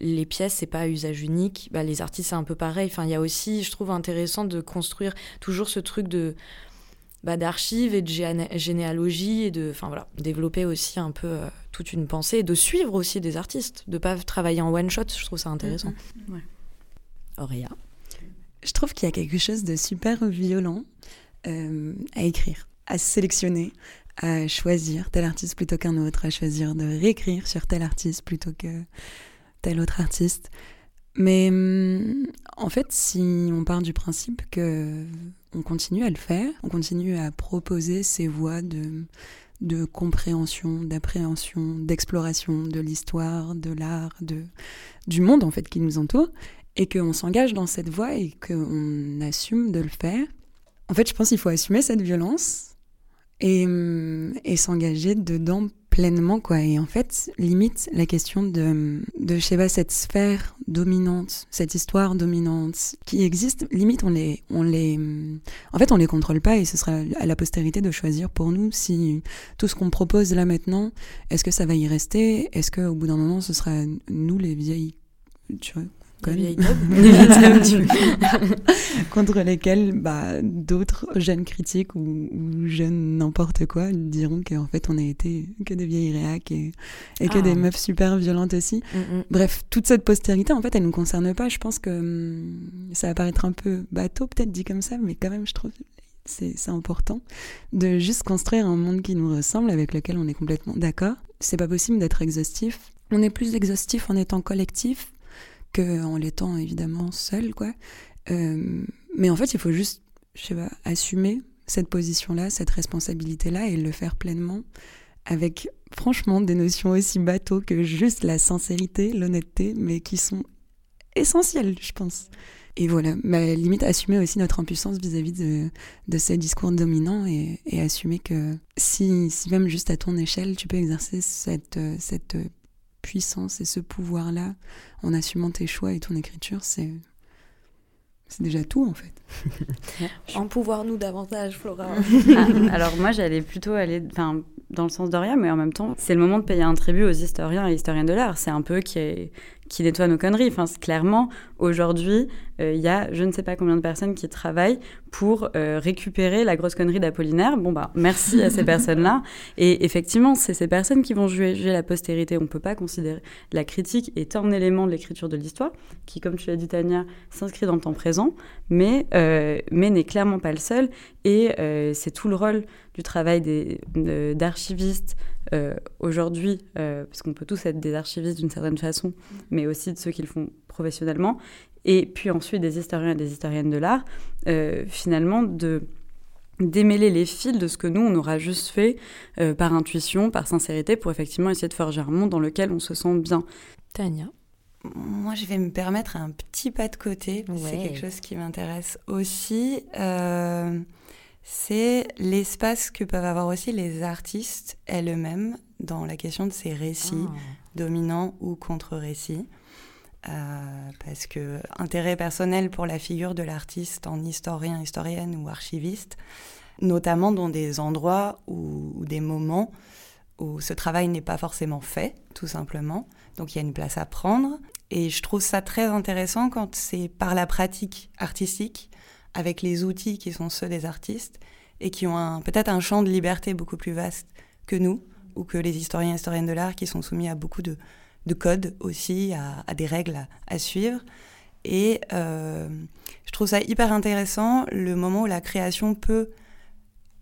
A: les pièces, c'est pas à usage unique. Bah, les artistes, c'est un peu pareil. Enfin, il y a aussi, je trouve intéressant de construire toujours ce truc de bah, d'archives et de généalogie et de, enfin voilà, développer aussi un peu toute une pensée et de suivre aussi des artistes, de pas travailler en one shot. Je trouve ça intéressant. Mm-hmm.
C: Je trouve qu'il y a quelque chose de super violent euh, à écrire, à sélectionner, à choisir tel artiste plutôt qu'un autre, à choisir de réécrire sur tel artiste plutôt que tel autre artiste. Mais hum, en fait, si on part du principe que on continue à le faire, on continue à proposer ces voies de, de compréhension, d'appréhension, d'exploration de l'histoire, de l'art, de, du monde en fait qui nous entoure, et qu'on s'engage dans cette voie et qu'on assume de le faire. En fait, je pense qu'il faut assumer cette violence et, hum, et s'engager dedans pleinement quoi et en fait limite la question de de je sais pas cette sphère dominante cette histoire dominante qui existe limite on les on les en fait on les contrôle pas et ce sera à la postérité de choisir pour nous si tout ce qu'on propose là maintenant est-ce que ça va y rester? Est-ce que au bout d'un moment ce sera nous les vieilles tu contre lesquels bah, d'autres jeunes critiques ou, jeunes n'importe quoi diront qu'en fait on a été que des vieilles réacs et, et que des ah. meufs super violentes aussi. Mm, mm. Bref, toute cette postérité en fait elle nous concerne pas. Je pense que hum, ça va paraître un peu bateau peut-être dit comme ça, mais quand même je trouve c'est important de juste construire un monde qui nous ressemble, avec lequel on est complètement d'accord. C'est pas possible d'être exhaustif. On est plus exhaustif en étant collectif, qu'en l'étant évidemment seul, quoi. Euh, mais en fait, il faut juste, je sais pas, assumer cette position-là, cette responsabilité-là et le faire pleinement avec franchement des notions aussi bateaux que juste la sincérité, l'honnêteté, mais qui sont essentielles, je pense. Et voilà, mais limite assumer aussi notre impuissance vis-à-vis de, de, ces discours dominants et, et assumer que si, si, même juste à ton échelle, tu peux exercer cette, cette puissance et ce pouvoir-là en assumant tes choix et ton écriture, c'est c'est déjà tout en fait.
A: en pouvoir nous davantage, Flora.
B: Ah, alors moi, j'allais plutôt aller, enfin, dans le sens de rien, mais en même temps, c'est le moment de payer un tribut aux historiens et historiennes de l'art. C'est un peu qui est qui nettoie nos conneries. Enfin, clairement, aujourd'hui, euh, il y a je ne sais pas combien de personnes qui travaillent pour euh, récupérer la grosse connerie d'Apollinaire. Bon, bah, merci à ces personnes-là. Et effectivement, c'est ces personnes qui vont juger, la postérité. On ne peut pas considérer la critique est un élément de l'écriture de l'histoire, qui, comme tu l'as dit, Tania, s'inscrit dans le temps présent, mais, euh, mais n'est clairement pas le seul. Et c'est tout le rôle du travail d'archivistes aujourd'hui, parce qu'on peut tous être des archivistes d'une certaine façon, mais aussi de ceux qui le font professionnellement, et puis ensuite des historiens et des historiennes de l'art, euh, finalement de démêler les fils de ce que nous, on aura juste fait euh, par intuition, par sincérité, pour effectivement essayer de forger un monde dans lequel on se sent bien.
A: Tania?
D: Moi, je vais me permettre un petit pas de côté. C'est quelque chose qui m'intéresse aussi. Euh, c'est l'espace que peuvent avoir aussi les artistes elles-mêmes dans la question de ces récits ah. dominants ou contre-récits. Euh, parce que intérêt personnel pour la figure de l'artiste en historien, historienne ou archiviste, notamment dans des endroits ou, des moments où ce travail n'est pas forcément fait, tout simplement. Donc il y a une place à prendre. Et je trouve ça très intéressant quand c'est par la pratique artistique, avec les outils qui sont ceux des artistes, et qui ont peut-être un champ de liberté beaucoup plus vaste que nous, ou que les historiens et historiennes de l'art qui sont soumis à beaucoup de, de codes aussi, à, des règles à, suivre. Et euh, je trouve ça hyper intéressant le moment où la création peut,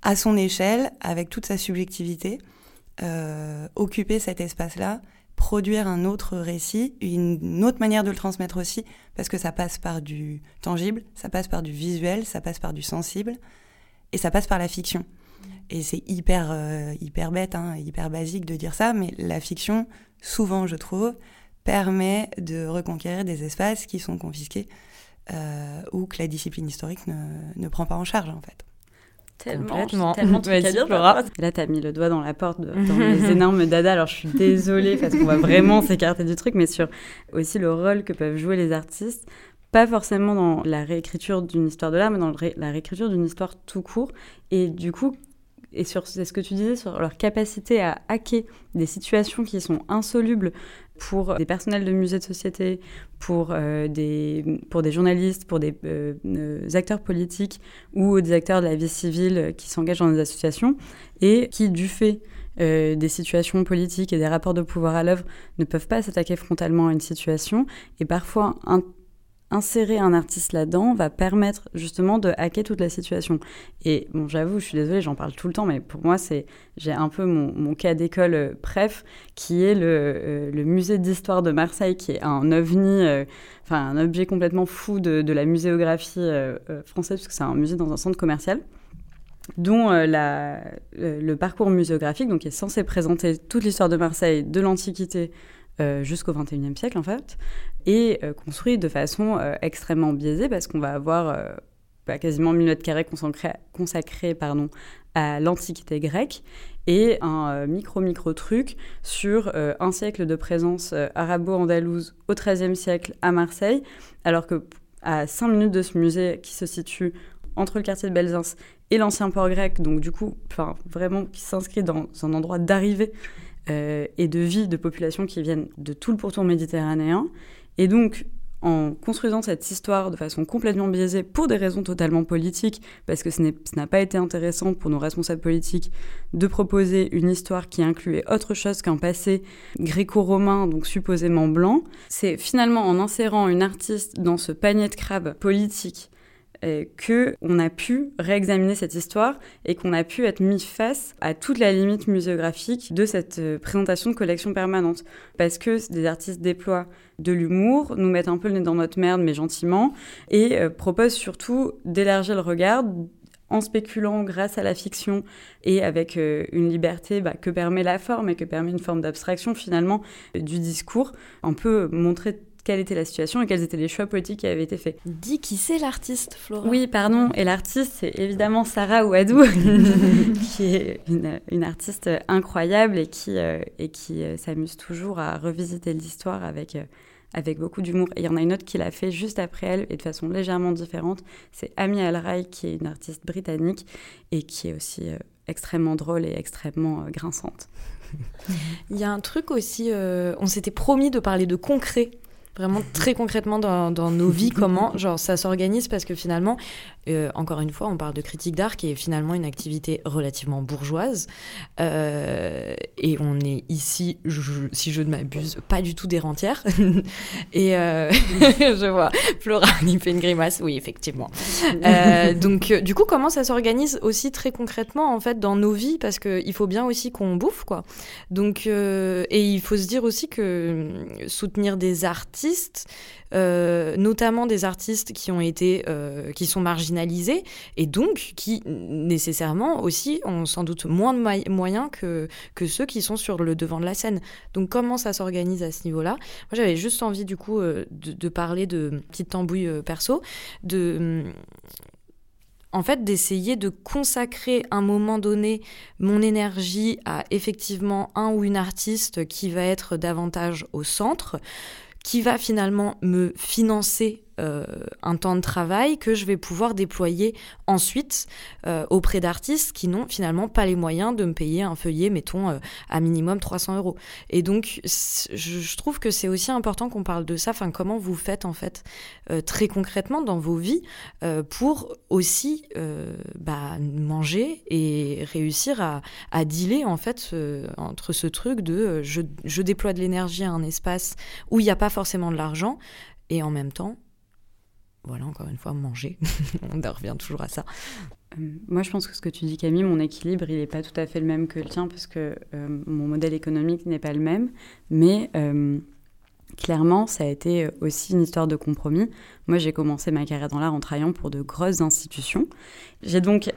D: à son échelle, avec toute sa subjectivité, euh, occuper cet espace-là, produire un autre récit, une autre manière de le transmettre aussi, parce que ça passe par du tangible, ça passe par du visuel, ça passe par du sensible, et ça passe par la fiction. Et c'est hyper, euh, hyper bête, hein, hyper basique de dire ça, mais la fiction, souvent je trouve, permet de reconquérir des espaces qui sont confisqués euh, ou que la discipline historique ne, ne, prend pas en charge en fait.
B: Tellement, tellement de dire, Là, tu as mis le doigt dans la porte dans les énormes dada. Alors, je suis désolée parce qu'on va vraiment s'écarter du truc, mais sur aussi le rôle que peuvent jouer les artistes pas forcément dans la réécriture d'une histoire de l'art, mais dans la réécriture d'une histoire tout court. Et du coup, et sur ce que tu disais sur leur capacité à hacker des situations qui sont insolubles pour des personnels de musées de société, pour, euh, des, pour des journalistes, pour des euh, acteurs politiques ou des acteurs de la vie civile qui s'engagent dans des associations et qui, du fait euh, des situations politiques et des rapports de pouvoir à l'œuvre, ne peuvent pas s'attaquer frontalement à une situation. Et parfois insérer un artiste là-dedans va permettre justement de hacker toute la situation. Et bon, j'avoue, je suis désolée, j'en parle tout le temps, mais pour moi, c'est j'ai un peu mon, cas d'école euh, préf, qui est le, euh, le musée d'histoire de Marseille, qui est un ovni, euh, enfin un objet complètement fou de, la muséographie française, puisque c'est un musée dans un centre commercial dont le parcours muséographique, donc est censé présenter toute l'histoire de Marseille, de l'Antiquité jusqu'au XXIe siècle en fait, et euh, construit de façon euh, extrêmement biaisée parce qu'on va avoir bah, quasiment 1000 mètres carrés consacrés, à l'Antiquité grecque et un micro-micro truc sur un siècle de présence arabo-andalouse au XIIIe siècle à Marseille, alors que à 5 minutes de ce musée qui se situe entre le quartier de Belzins et l'ancien port grec, donc du coup, vraiment qui s'inscrit dans un endroit d'arrivée euh, et de vie de populations qui viennent de tout le pourtour méditerranéen. Et donc, en construisant cette histoire de façon complètement biaisée pour des raisons totalement politiques, parce que ce n'a pas été intéressant pour nos responsables politiques de proposer une histoire qui incluait autre chose qu'un passé gréco-romain, donc supposément blanc. C'est finalement en insérant une artiste dans ce panier de crabes politique euh, que on a pu réexaminer cette histoire et qu'on a pu être mis face à toute la limite muséographique de cette euh, présentation de collection permanente. Parce que des artistes déploient de l'humour, nous mettent un peu le nez dans notre merde, mais gentiment, et euh, proposent surtout d'élargir le regard en spéculant grâce à la fiction et avec une liberté bah, que permet la forme et que permet une forme d'abstraction finalement du discours, on peut montrer quelle était la situation et quels étaient les choix politiques qui avaient été faits.
A: Dis qui c'est l'artiste, Flora
B: Oui, pardon. Et l'artiste, c'est évidemment Sarah Ouadou, qui est une, artiste incroyable et qui, euh, et qui euh, s'amuse toujours à revisiter l'histoire avec, euh, avec beaucoup d'humour. Et il y en a une autre qui l'a fait juste après elle et de façon légèrement différente. C'est Amy Alray, qui est une artiste britannique et qui est aussi extrêmement drôle et extrêmement grinçante.
A: Il y a un truc aussi, on s'était promis de parler de concret vraiment très concrètement dans, nos vies, comment genre, ça s'organise parce que finalement, euh, encore une fois, on parle de critique d'art qui est finalement une activité relativement bourgeoise. Euh, et on est ici, si je ne m'abuse, pas du tout des rentières. et euh, je vois Flora il fait une grimace. Oui, effectivement. donc, du coup, comment ça s'organise aussi très concrètement en fait dans nos vies? Parce qu'il faut bien aussi qu'on bouffe, quoi. Donc, et il faut se dire aussi que soutenir des artistes, notamment des artistes qui ont été, qui sont marginalisés et donc qui nécessairement aussi ont sans doute moins de moyens que, que ceux qui sont sur le devant de la scène. Donc comment ça s'organise à ce niveau-là? Moi j'avais juste envie du coup euh, de, parler de petite tambouille perso, de en fait, d'essayer de consacrer un moment donné mon énergie à effectivement un ou une artiste qui va être davantage au centre, qui va finalement me financer euh, un temps de travail que je vais pouvoir déployer ensuite euh, auprès d'artistes qui n'ont finalement pas les moyens de me payer un feuillet, mettons, euh, à minimum 300 euros. Et donc, je, trouve que c'est aussi important qu'on parle de ça, enfin, comment vous faites en fait très concrètement dans vos vies pour aussi bah, manger et réussir à, à dealer en fait entre ce truc de je, je déploie de l'énergie à un espace où il n'y a pas forcément de l'argent et en même temps voilà, encore une fois, manger. On revient toujours à ça.
B: Euh, moi, je pense que ce que tu dis, Camille, mon équilibre, il n'est pas tout à fait le même que le tien, parce que euh, mon modèle économique n'est pas le même. Mais euh, clairement, ça a été aussi une histoire de compromis. Moi, j'ai commencé ma carrière dans l'art en travaillant pour de grosses institutions. J'ai donc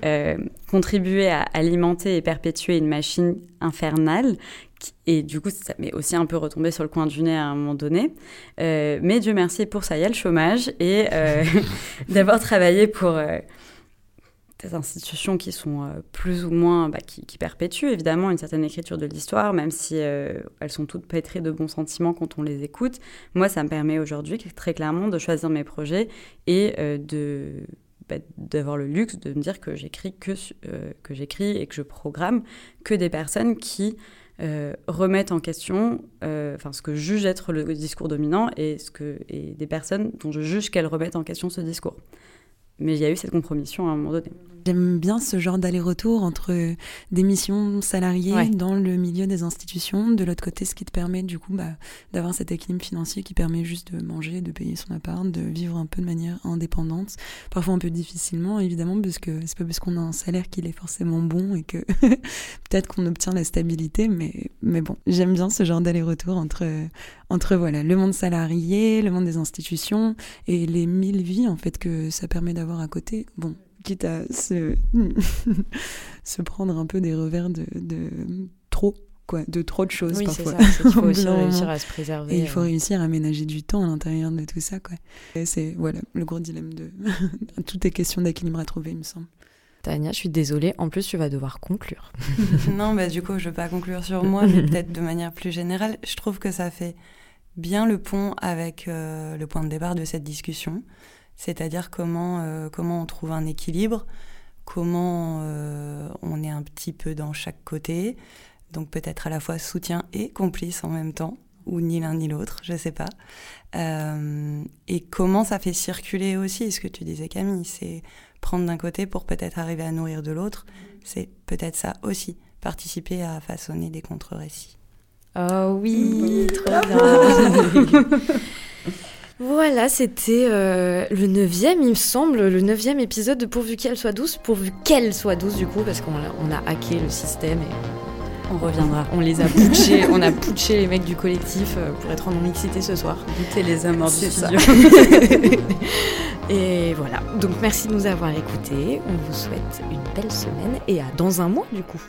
B: contribué à alimenter et perpétuer une machine infernale et du coup, ça m'est aussi un peu retombé sur le coin du nez à un moment donné. Euh, mais Dieu merci pour ça, il y a le chômage et euh, d'avoir travaillé pour euh, des institutions qui sont plus ou moins, bah, qui, qui, perpétuent évidemment une certaine écriture de l'histoire, même si elles sont toutes pétrées de bons sentiments quand on les écoute. Moi, ça me permet aujourd'hui très clairement de choisir mes projets et de bah, d'avoir le luxe de me dire que j'écris que, que j'écris et que je programme que des personnes qui euh, remettent en question euh, ce que juge être le discours dominant et, ce que, et des personnes dont je juge qu'elles remettent en question ce discours. Mais il y a eu cette compromission à un moment donné.
C: J'aime bien ce genre d'aller-retour entre des missions salariées dans le milieu des institutions, de l'autre côté, ce qui te permet du coup bah, d'avoir cet équilibre financier qui permet juste de manger, de payer son appart, de vivre un peu de manière indépendante. Parfois un peu difficilement, évidemment, parce que c'est pas parce qu'on a un salaire qu'il est forcément bon et que peut-être qu'on obtient la stabilité, mais, mais bon, j'aime bien ce genre d'aller-retour entre, entre voilà, le monde salarié, le monde des institutions et les mille vies en fait que ça permet d'avoir à côté. Bon, quitte à se, se prendre un peu des revers de, de trop quoi, de trop de choses
A: Oui,
C: parfois.
A: ça. qu'il faut
C: Au
A: aussi réussir à se préserver.
C: Et il faut
A: euh.
C: réussir à ménager du temps à l'intérieur de tout ça, quoi. Et c'est voilà le gros dilemme de tout est question d'équilibre à trouver, il me semble.
A: Tania, je suis désolée. En plus, tu vas devoir conclure.
D: non, bah, du coup, je ne veux pas conclure sur moi, mais peut-être de manière plus générale. Je trouve que ça fait bien le pont avec euh, le point de départ de cette discussion, c'est-à-dire comment, euh, comment on trouve un équilibre, comment euh, on est un petit peu dans chaque côté, donc peut-être à la fois soutien et complice en même temps, ou ni l'un ni l'autre, je ne sais pas. Euh, et comment ça fait circuler aussi, ce que tu disais Camille, c'est prendre d'un côté pour peut-être arriver à nourrir de l'autre, c'est peut-être ça aussi, participer à façonner des contre-récits.
A: Oh oui, trop bien. Voilà, c'était euh, le neuvième, il me semble, le neuvième épisode de Pourvu qu'elle soit douce, pourvu qu'elle soit douce du coup, parce qu'on a, on a hacké le système et
B: On reviendra.
A: on les a putchés, on a putché les mecs du collectif euh, pour être en non-mixité ce soir.
B: Goûter les amours du studio.
A: et voilà, donc merci de nous avoir écoutés, on vous souhaite une belle semaine et à dans un mois du coup.